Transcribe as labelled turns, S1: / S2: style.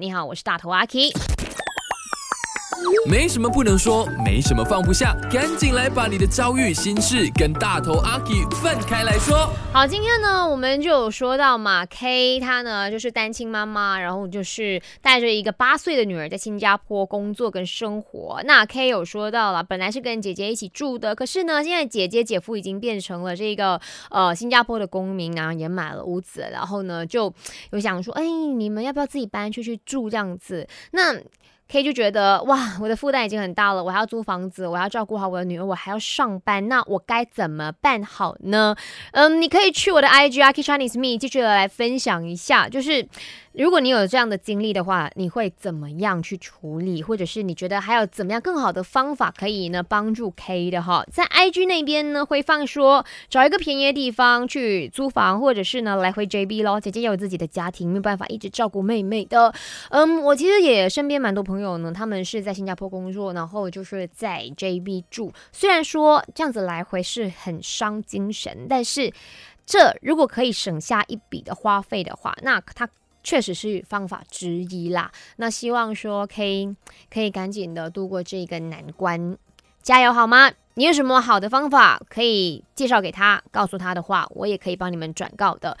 S1: 你好，我是大头阿 K。
S2: 没什么不能说，没什么放不下，赶紧来把你的遭遇、心事跟大头阿 K 分开来说。
S1: 好，今天呢，我们就有说到嘛，K 她呢就是单亲妈妈，然后就是带着一个八岁的女儿在新加坡工作跟生活。那 K 有说到了，本来是跟姐姐一起住的，可是呢，现在姐姐姐夫已经变成了这个呃新加坡的公民啊，也买了屋子，然后呢就有想说，哎，你们要不要自己搬出去住这样子？那 K 就觉得哇，我的负担已经很大了，我还要租房子，我要照顾好我的女儿，我还要上班，那我该怎么办好呢？嗯，你可以去我的 IG 啊 k Chinese Me 继续的来分享一下，就是如果你有这样的经历的话，你会怎么样去处理，或者是你觉得还有怎么样更好的方法可以呢帮助 K 的哈？在 IG 那边呢会放说找一个便宜的地方去租房，或者是呢来回 JB 咯。姐姐有自己的家庭，没有办法一直照顾妹妹的。嗯，我其实也身边蛮多朋。朋友呢，他们是在新加坡工作，然后就是在 JB 住。虽然说这样子来回是很伤精神，但是这如果可以省下一笔的花费的话，那它确实是方法之一啦。那希望说可以可以赶紧的度过这个难关，加油好吗？你有什么好的方法可以介绍给他，告诉他的话，我也可以帮你们转告的。